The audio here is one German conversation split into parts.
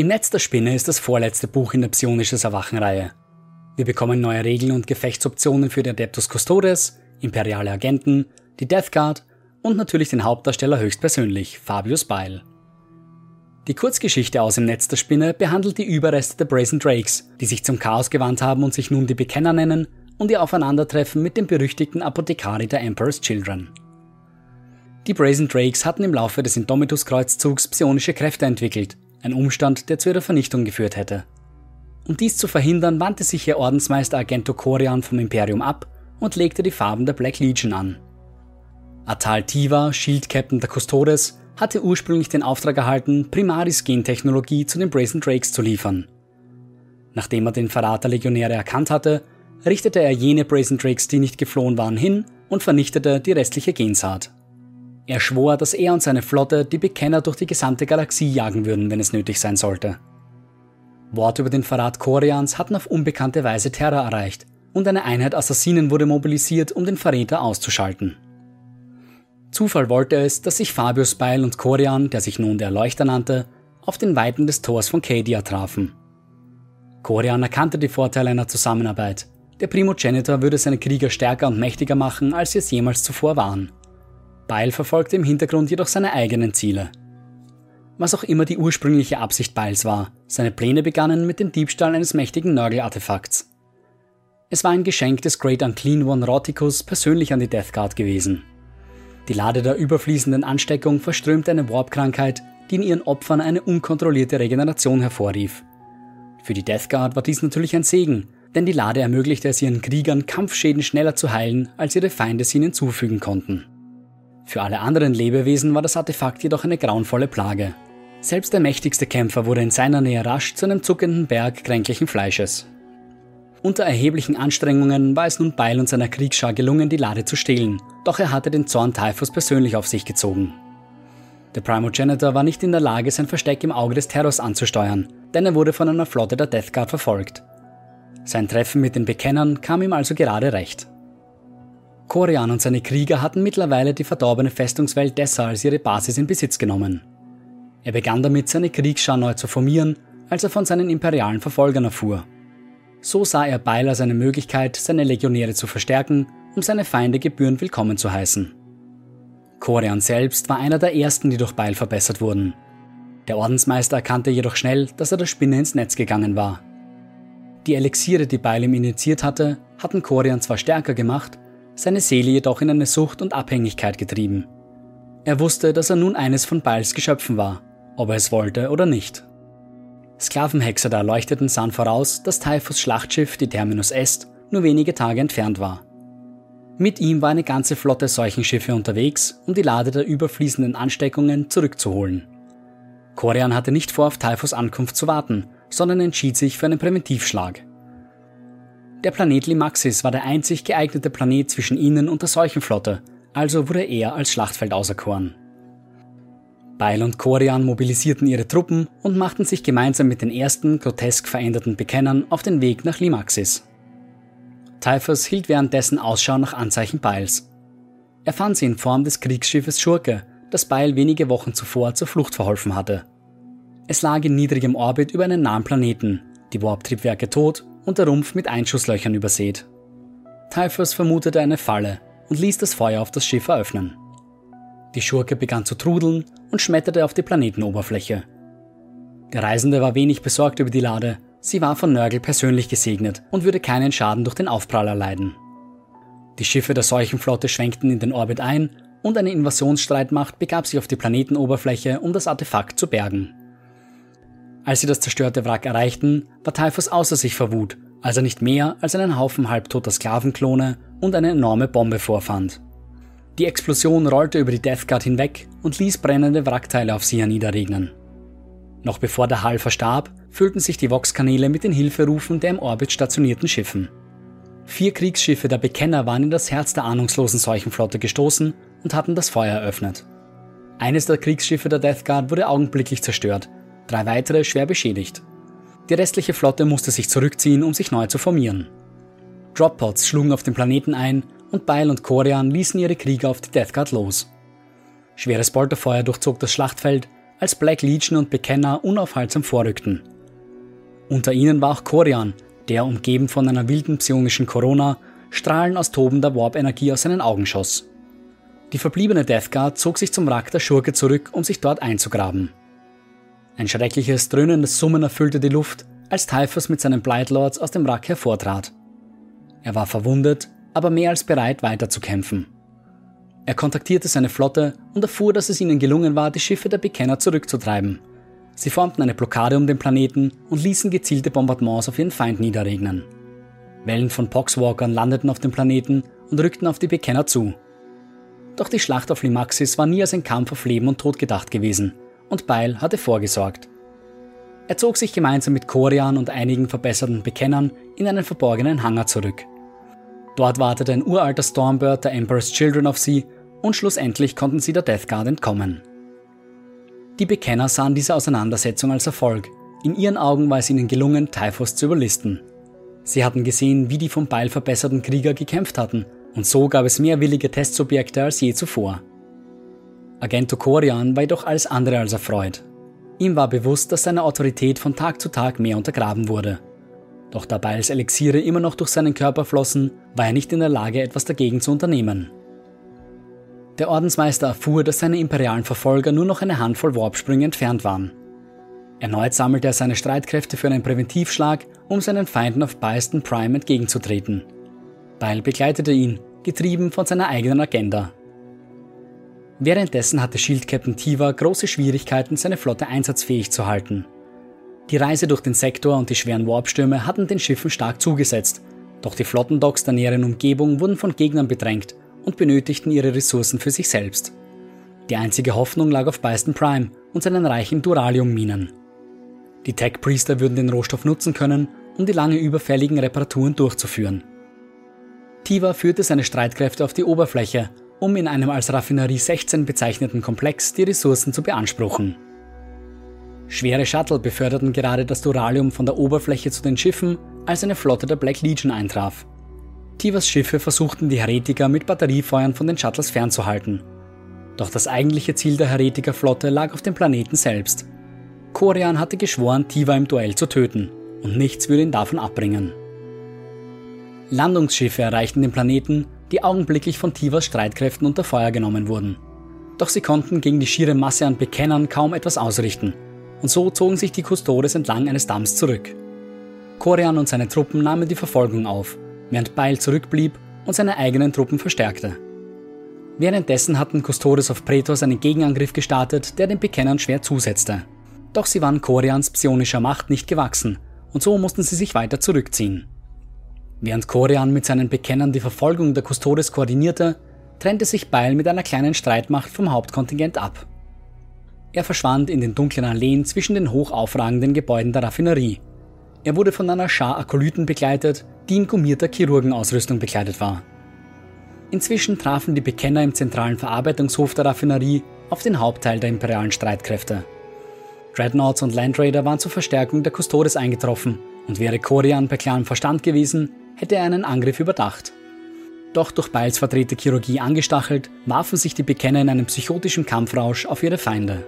Im Netz der Spinne ist das vorletzte Buch in der Psionisches Erwachen-Reihe. Wir bekommen neue Regeln und Gefechtsoptionen für die Adeptus Custodes, imperiale Agenten, die Death Guard und natürlich den Hauptdarsteller höchstpersönlich, Fabius Beil. Die Kurzgeschichte aus Im Netz der Spinne behandelt die Überreste der Brazen Drakes, die sich zum Chaos gewandt haben und sich nun die Bekenner nennen, und ihr Aufeinandertreffen mit dem berüchtigten Apothekari der Emperor's Children. Die Brazen Drakes hatten im Laufe des Indomitus-Kreuzzugs psionische Kräfte entwickelt ein Umstand, der zu ihrer Vernichtung geführt hätte. Um dies zu verhindern, wandte sich ihr Ordensmeister Agento Korian vom Imperium ab und legte die Farben der Black Legion an. Atal Tiva, Shield Captain der Custodes, hatte ursprünglich den Auftrag erhalten, Primaris Gentechnologie zu den Brazen Drakes zu liefern. Nachdem er den Verrat der Legionäre erkannt hatte, richtete er jene Brazen Drakes, die nicht geflohen waren, hin und vernichtete die restliche Gensaat. Er schwor, dass er und seine Flotte die Bekenner durch die gesamte Galaxie jagen würden, wenn es nötig sein sollte. Worte über den Verrat Koreans hatten auf unbekannte Weise Terror erreicht und eine Einheit Assassinen wurde mobilisiert, um den Verräter auszuschalten. Zufall wollte es, dass sich Fabius Beil und Korean, der sich nun der Leuchter nannte, auf den Weiten des Tors von Cadia trafen. Korean erkannte die Vorteile einer Zusammenarbeit. Der Primogenitor würde seine Krieger stärker und mächtiger machen, als sie es jemals zuvor waren. Beil verfolgte im Hintergrund jedoch seine eigenen Ziele. Was auch immer die ursprüngliche Absicht Beils war, seine Pläne begannen mit dem Diebstahl eines mächtigen Nörgel-Artefakts. Es war ein Geschenk des Great Unclean One Roticus persönlich an die Death Guard gewesen. Die Lade der überfließenden Ansteckung verströmte eine Warp-Krankheit, die in ihren Opfern eine unkontrollierte Regeneration hervorrief. Für die Death Guard war dies natürlich ein Segen, denn die Lade ermöglichte es ihren Kriegern, Kampfschäden schneller zu heilen, als ihre Feinde sie ihnen zufügen konnten. Für alle anderen Lebewesen war das Artefakt jedoch eine grauenvolle Plage. Selbst der mächtigste Kämpfer wurde in seiner Nähe rasch zu einem zuckenden Berg kränklichen Fleisches. Unter erheblichen Anstrengungen war es nun Beil und seiner Kriegsschar gelungen, die Lade zu stehlen, doch er hatte den Zorn Typhus persönlich auf sich gezogen. Der Primogenitor war nicht in der Lage, sein Versteck im Auge des Terrors anzusteuern, denn er wurde von einer Flotte der Death Guard verfolgt. Sein Treffen mit den Bekennern kam ihm also gerade recht. Korian und seine Krieger hatten mittlerweile die verdorbene Festungswelt Dessa als ihre Basis in Besitz genommen. Er begann damit, seine Kriegsschar neu zu formieren, als er von seinen imperialen Verfolgern erfuhr. So sah er Beil als eine Möglichkeit, seine Legionäre zu verstärken, um seine Feinde gebührend willkommen zu heißen. Korian selbst war einer der ersten, die durch Beil verbessert wurden. Der Ordensmeister erkannte jedoch schnell, dass er der Spinne ins Netz gegangen war. Die Elixiere, die Beil ihm initiiert hatte, hatten Korian zwar stärker gemacht, seine Seele jedoch in eine Sucht und Abhängigkeit getrieben. Er wusste, dass er nun eines von Beils Geschöpfen war, ob er es wollte oder nicht. Sklavenhexer der Erleuchteten sahen voraus, dass Typhus Schlachtschiff, die Terminus Est, nur wenige Tage entfernt war. Mit ihm war eine ganze Flotte Seuchenschiffe unterwegs, um die Lade der überfließenden Ansteckungen zurückzuholen. Korian hatte nicht vor, auf Typhus Ankunft zu warten, sondern entschied sich für einen Präventivschlag. Der Planet Limaxis war der einzig geeignete Planet zwischen ihnen und der Seuchenflotte, also wurde er als Schlachtfeld auserkoren. Beil und Korian mobilisierten ihre Truppen und machten sich gemeinsam mit den ersten grotesk veränderten Bekennern auf den Weg nach Limaxis. Typhus hielt währenddessen Ausschau nach Anzeichen Beils. Er fand sie in Form des Kriegsschiffes Schurke, das Beil wenige Wochen zuvor zur Flucht verholfen hatte. Es lag in niedrigem Orbit über einen nahen Planeten, die Warp-Triebwerke tot und der Rumpf mit Einschusslöchern übersät. Typhus vermutete eine Falle und ließ das Feuer auf das Schiff eröffnen. Die Schurke begann zu trudeln und schmetterte auf die Planetenoberfläche. Der Reisende war wenig besorgt über die Lade, sie war von Nörgel persönlich gesegnet und würde keinen Schaden durch den Aufprall erleiden. Die Schiffe der Seuchenflotte schwenkten in den Orbit ein und eine Invasionsstreitmacht begab sich auf die Planetenoberfläche, um das Artefakt zu bergen. Als sie das zerstörte Wrack erreichten, war Typhus außer sich vor Wut, als er nicht mehr als einen Haufen halbtoter Sklavenklone und eine enorme Bombe vorfand. Die Explosion rollte über die Death Guard hinweg und ließ brennende Wrackteile auf sie herniederregnen. Noch bevor der Hall verstarb, füllten sich die Vox-Kanäle mit den Hilferufen der im Orbit stationierten Schiffen. Vier Kriegsschiffe der Bekenner waren in das Herz der ahnungslosen Seuchenflotte gestoßen und hatten das Feuer eröffnet. Eines der Kriegsschiffe der Death Guard wurde augenblicklich zerstört drei weitere schwer beschädigt. Die restliche Flotte musste sich zurückziehen, um sich neu zu formieren. Droppods schlugen auf den Planeten ein und Beil und Korean ließen ihre Krieger auf die Death Guard los. Schweres Bolterfeuer durchzog das Schlachtfeld, als Black Legion und Bekenner unaufhaltsam vorrückten. Unter ihnen war auch Korian, der, umgeben von einer wilden psionischen Corona, Strahlen aus tobender Warp-Energie aus seinen Augen schoss. Die verbliebene Death Guard zog sich zum Wrack der Schurke zurück, um sich dort einzugraben. Ein schreckliches, dröhnendes Summen erfüllte die Luft, als Typhus mit seinen Blightlords aus dem Wrack hervortrat. Er war verwundet, aber mehr als bereit weiterzukämpfen. Er kontaktierte seine Flotte und erfuhr, dass es ihnen gelungen war, die Schiffe der Bekenner zurückzutreiben. Sie formten eine Blockade um den Planeten und ließen gezielte Bombardements auf ihren Feind niederregnen. Wellen von Poxwalkern landeten auf dem Planeten und rückten auf die Bekenner zu. Doch die Schlacht auf Limaxis war nie als ein Kampf auf Leben und Tod gedacht gewesen, und Beil hatte vorgesorgt. Er zog sich gemeinsam mit Korian und einigen verbesserten Bekennern in einen verborgenen Hangar zurück. Dort wartete ein uralter Stormbird der Emperor's Children auf sie und schlussendlich konnten sie der Death Guard entkommen. Die Bekenner sahen diese Auseinandersetzung als Erfolg. In ihren Augen war es ihnen gelungen, Typhus zu überlisten. Sie hatten gesehen, wie die vom Beil verbesserten Krieger gekämpft hatten, und so gab es mehr willige Testsubjekte als je zuvor. Agento Korian war jedoch alles andere als erfreut. Ihm war bewusst, dass seine Autorität von Tag zu Tag mehr untergraben wurde. Doch da Beils Elixiere immer noch durch seinen Körper flossen, war er nicht in der Lage, etwas dagegen zu unternehmen. Der Ordensmeister erfuhr, dass seine imperialen Verfolger nur noch eine Handvoll Warpsprünge entfernt waren. Erneut sammelte er seine Streitkräfte für einen Präventivschlag, um seinen Feinden auf Byston Prime entgegenzutreten. Beil begleitete ihn, getrieben von seiner eigenen Agenda. Währenddessen hatte Shield Captain Tiva große Schwierigkeiten, seine Flotte einsatzfähig zu halten. Die Reise durch den Sektor und die schweren Warpstürme hatten den Schiffen stark zugesetzt, doch die Flottendocks der näheren Umgebung wurden von Gegnern bedrängt und benötigten ihre Ressourcen für sich selbst. Die einzige Hoffnung lag auf Byston Prime und seinen reichen Duralium-Minen. Die Tech-Priester würden den Rohstoff nutzen können, um die lange überfälligen Reparaturen durchzuführen. Tiva führte seine Streitkräfte auf die Oberfläche, um in einem als Raffinerie 16 bezeichneten Komplex die Ressourcen zu beanspruchen. Schwere Shuttle beförderten gerade das Duralium von der Oberfläche zu den Schiffen, als eine Flotte der Black Legion eintraf. Tivas Schiffe versuchten die Heretiker mit Batteriefeuern von den Shuttles fernzuhalten. Doch das eigentliche Ziel der Heretikerflotte lag auf dem Planeten selbst. Korian hatte geschworen, Tiva im Duell zu töten, und nichts würde ihn davon abbringen. Landungsschiffe erreichten den Planeten, die augenblicklich von Tivas Streitkräften unter Feuer genommen wurden. Doch sie konnten gegen die schiere Masse an Bekennern kaum etwas ausrichten und so zogen sich die Custodes entlang eines Damms zurück. Korian und seine Truppen nahmen die Verfolgung auf, während Beil zurückblieb und seine eigenen Truppen verstärkte. Währenddessen hatten Custodes auf Pretos einen Gegenangriff gestartet, der den Bekennern schwer zusetzte. Doch sie waren Korians psionischer Macht nicht gewachsen und so mussten sie sich weiter zurückziehen. Während Korian mit seinen Bekennern die Verfolgung der Custodes koordinierte, trennte sich Beil mit einer kleinen Streitmacht vom Hauptkontingent ab. Er verschwand in den dunklen Alleen zwischen den hoch aufragenden Gebäuden der Raffinerie. Er wurde von einer Schar Akolyten begleitet, die in gummierter Chirurgenausrüstung bekleidet war. Inzwischen trafen die Bekenner im zentralen Verarbeitungshof der Raffinerie auf den Hauptteil der imperialen Streitkräfte. Dreadnoughts und Landraider waren zur Verstärkung der Custodes eingetroffen und wäre Korian bei klarem Verstand gewesen, hätte er einen Angriff überdacht. Doch durch Beils verdrehte Chirurgie angestachelt, warfen sich die Bekenner in einem psychotischen Kampfrausch auf ihre Feinde.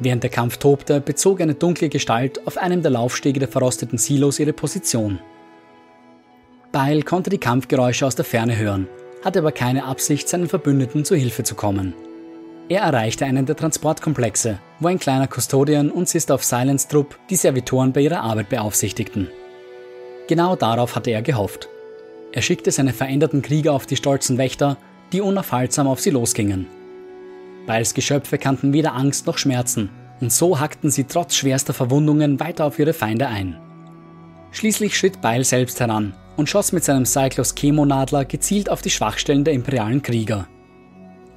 Während der Kampf tobte, bezog eine dunkle Gestalt auf einem der Laufstege der verrosteten Silos ihre Position. Beil konnte die Kampfgeräusche aus der Ferne hören, hatte aber keine Absicht, seinen Verbündeten zu Hilfe zu kommen. Er erreichte einen der Transportkomplexe, wo ein kleiner Custodian und Sister of Silence Trupp die Servitoren bei ihrer Arbeit beaufsichtigten. Genau darauf hatte er gehofft. Er schickte seine veränderten Krieger auf die stolzen Wächter, die unaufhaltsam auf sie losgingen. Beils Geschöpfe kannten weder Angst noch Schmerzen, und so hackten sie trotz schwerster Verwundungen weiter auf ihre Feinde ein. Schließlich schritt Beil selbst heran und schoss mit seinem Cyclos Chemonadler gezielt auf die Schwachstellen der imperialen Krieger.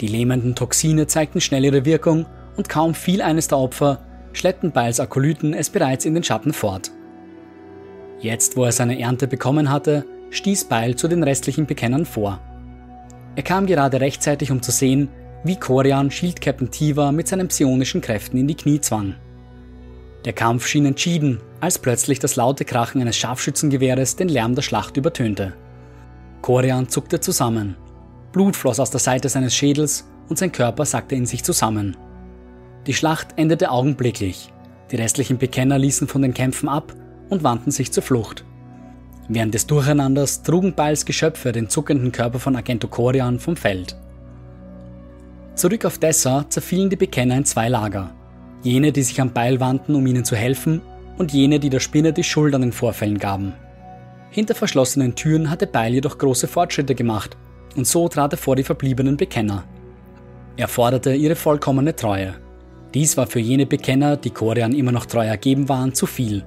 Die lähmenden Toxine zeigten schnell ihre Wirkung und kaum fiel eines der Opfer, schleppten Beils Akolyten es bereits in den Schatten fort. Jetzt, wo er seine Ernte bekommen hatte, stieß Beil zu den restlichen Bekennern vor. Er kam gerade rechtzeitig, um zu sehen, wie Korian Shield Captain Tiva mit seinen psionischen Kräften in die Knie zwang. Der Kampf schien entschieden, als plötzlich das laute Krachen eines Scharfschützengewehres den Lärm der Schlacht übertönte. Korian zuckte zusammen. Blut floss aus der Seite seines Schädels und sein Körper sackte in sich zusammen. Die Schlacht endete augenblicklich. Die restlichen Bekenner ließen von den Kämpfen ab und wandten sich zur Flucht. Während des Durcheinanders trugen Biles Geschöpfe den zuckenden Körper von Agento Corian vom Feld. Zurück auf Dessa zerfielen die Bekenner in zwei Lager. Jene, die sich am Beil wandten, um ihnen zu helfen, und jene, die der Spinne die Schuld an den Vorfällen gaben. Hinter verschlossenen Türen hatte Beil jedoch große Fortschritte gemacht, und so trat er vor die verbliebenen Bekenner. Er forderte ihre vollkommene Treue. Dies war für jene Bekenner, die Korean immer noch treu ergeben waren, zu viel.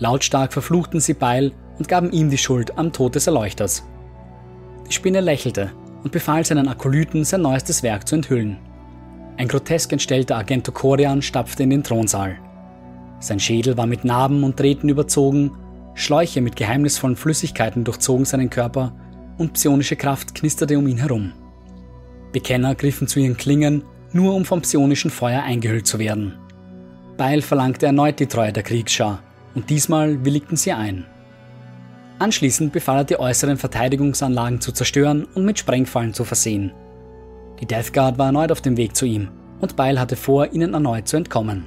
Lautstark verfluchten sie Beil und gaben ihm die Schuld am Tod des Erleuchters. Die Spinne lächelte und befahl seinen Akolyten, sein neuestes Werk zu enthüllen. Ein grotesk entstellter Agento Korean stapfte in den Thronsaal. Sein Schädel war mit Narben und Drähten überzogen, Schläuche mit geheimnisvollen Flüssigkeiten durchzogen seinen Körper und psionische Kraft knisterte um ihn herum. Bekenner griffen zu ihren Klingen, nur um vom psionischen Feuer eingehüllt zu werden. Beil verlangte erneut die Treue der Kriegsschar, und diesmal willigten sie ein. Anschließend befahl er, die äußeren Verteidigungsanlagen zu zerstören und mit Sprengfallen zu versehen. Die Death Guard war erneut auf dem Weg zu ihm, und Beil hatte vor, ihnen erneut zu entkommen.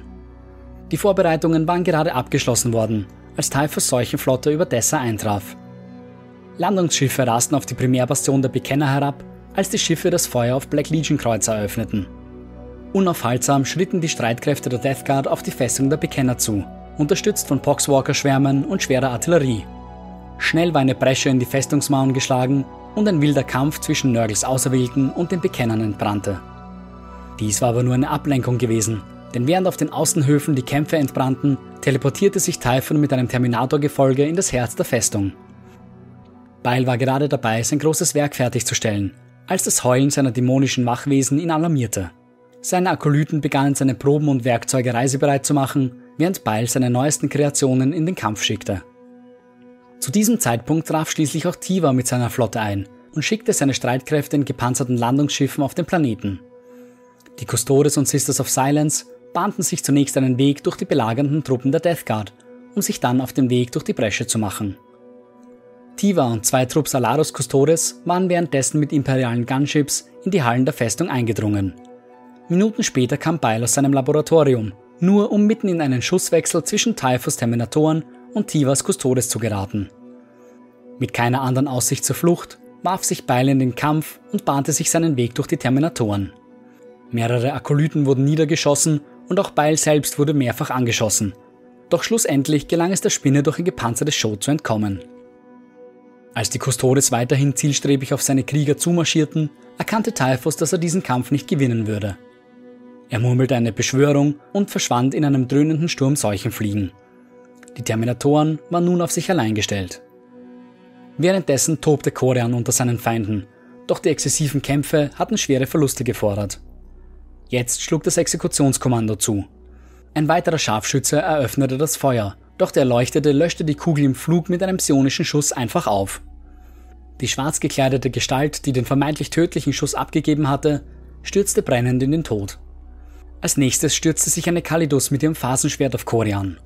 Die Vorbereitungen waren gerade abgeschlossen worden, als Typhus Seuchenflotte über Dessa eintraf. Landungsschiffe rasten auf die Primärbastion der Bekenner herab, als die Schiffe das Feuer auf Black Legion Kreuzer eröffneten. Unaufhaltsam schritten die Streitkräfte der Death Guard auf die Festung der Bekenner zu, unterstützt von Poxwalker-Schwärmen und schwerer Artillerie. Schnell war eine Bresche in die Festungsmauern geschlagen und ein wilder Kampf zwischen Nörgels Auserwählten und den Bekennern entbrannte. Dies war aber nur eine Ablenkung gewesen, denn während auf den Außenhöfen die Kämpfe entbrannten, teleportierte sich Typhon mit einem Terminator-Gefolge in das Herz der Festung. Beil war gerade dabei, sein großes Werk fertigzustellen, als das Heulen seiner dämonischen Wachwesen ihn alarmierte. Seine Akolyten begannen seine Proben und Werkzeuge reisebereit zu machen, während Beil seine neuesten Kreationen in den Kampf schickte. Zu diesem Zeitpunkt traf schließlich auch Tiva mit seiner Flotte ein und schickte seine Streitkräfte in gepanzerten Landungsschiffen auf den Planeten. Die Custodes und Sisters of Silence bahnten sich zunächst einen Weg durch die belagernden Truppen der Death Guard, um sich dann auf den Weg durch die Bresche zu machen. Tiva und zwei Trupps Alaros Custodes waren währenddessen mit imperialen Gunships in die Hallen der Festung eingedrungen. Minuten später kam Beil aus seinem Laboratorium, nur um mitten in einen Schusswechsel zwischen Typhus Terminatoren und Tivas Custodes zu geraten. Mit keiner anderen Aussicht zur Flucht warf sich Beil in den Kampf und bahnte sich seinen Weg durch die Terminatoren. Mehrere Akolyten wurden niedergeschossen und auch Beil selbst wurde mehrfach angeschossen. Doch schlussendlich gelang es der Spinne durch ein gepanzertes Show zu entkommen. Als die Custodes weiterhin zielstrebig auf seine Krieger zumarschierten, erkannte Typhus, dass er diesen Kampf nicht gewinnen würde. Er murmelte eine Beschwörung und verschwand in einem dröhnenden Sturm Seuchenfliegen. Die Terminatoren waren nun auf sich allein gestellt. Währenddessen tobte Korean unter seinen Feinden, doch die exzessiven Kämpfe hatten schwere Verluste gefordert. Jetzt schlug das Exekutionskommando zu. Ein weiterer Scharfschütze eröffnete das Feuer, doch der Erleuchtete löschte die Kugel im Flug mit einem psionischen Schuss einfach auf. Die schwarz gekleidete Gestalt, die den vermeintlich tödlichen Schuss abgegeben hatte, stürzte brennend in den Tod. Als nächstes stürzte sich eine Kalidus mit ihrem Phasenschwert auf Korian.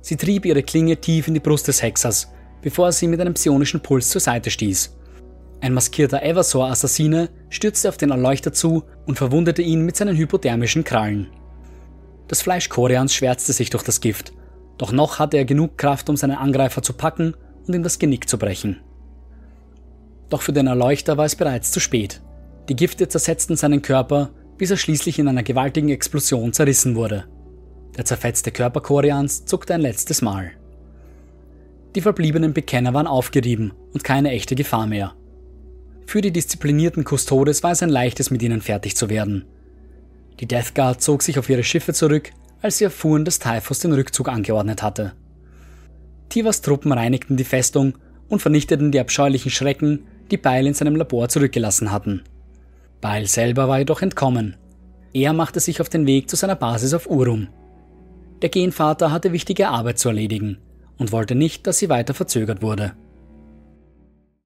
Sie trieb ihre Klinge tief in die Brust des Hexers, bevor er sie mit einem psionischen Puls zur Seite stieß. Ein maskierter Eversor-Assassine stürzte auf den Erleuchter zu und verwundete ihn mit seinen hypothermischen Krallen. Das Fleisch Koreans schwärzte sich durch das Gift doch noch hatte er genug Kraft, um seinen Angreifer zu packen und ihm das Genick zu brechen. Doch für den Erleuchter war es bereits zu spät. Die Gifte zersetzten seinen Körper, bis er schließlich in einer gewaltigen Explosion zerrissen wurde. Der zerfetzte Körper Koreans zuckte ein letztes Mal. Die verbliebenen Bekenner waren aufgerieben und keine echte Gefahr mehr. Für die disziplinierten Custodes war es ein leichtes, mit ihnen fertig zu werden. Die Death Guard zog sich auf ihre Schiffe zurück als sie erfuhren, dass Typhus den Rückzug angeordnet hatte. Tivas Truppen reinigten die Festung und vernichteten die abscheulichen Schrecken, die Beil in seinem Labor zurückgelassen hatten. Beil selber war jedoch entkommen. Er machte sich auf den Weg zu seiner Basis auf Urum. Der Genvater hatte wichtige Arbeit zu erledigen und wollte nicht, dass sie weiter verzögert wurde.